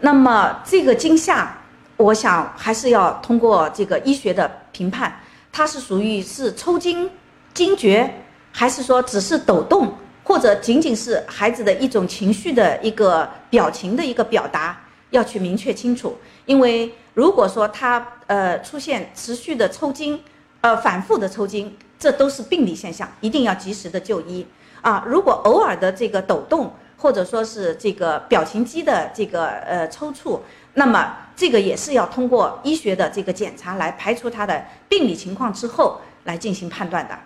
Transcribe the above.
那么这个惊吓，我想还是要通过这个医学的评判，它是属于是抽筋、惊厥，还是说只是抖动，或者仅仅是孩子的一种情绪的一个表情的一个表达，要去明确清楚。因为如果说他呃出现持续的抽筋，呃反复的抽筋，这都是病理现象，一定要及时的就医啊。如果偶尔的这个抖动，或者说是这个表情肌的这个呃抽搐，那么这个也是要通过医学的这个检查来排除他的病理情况之后来进行判断的。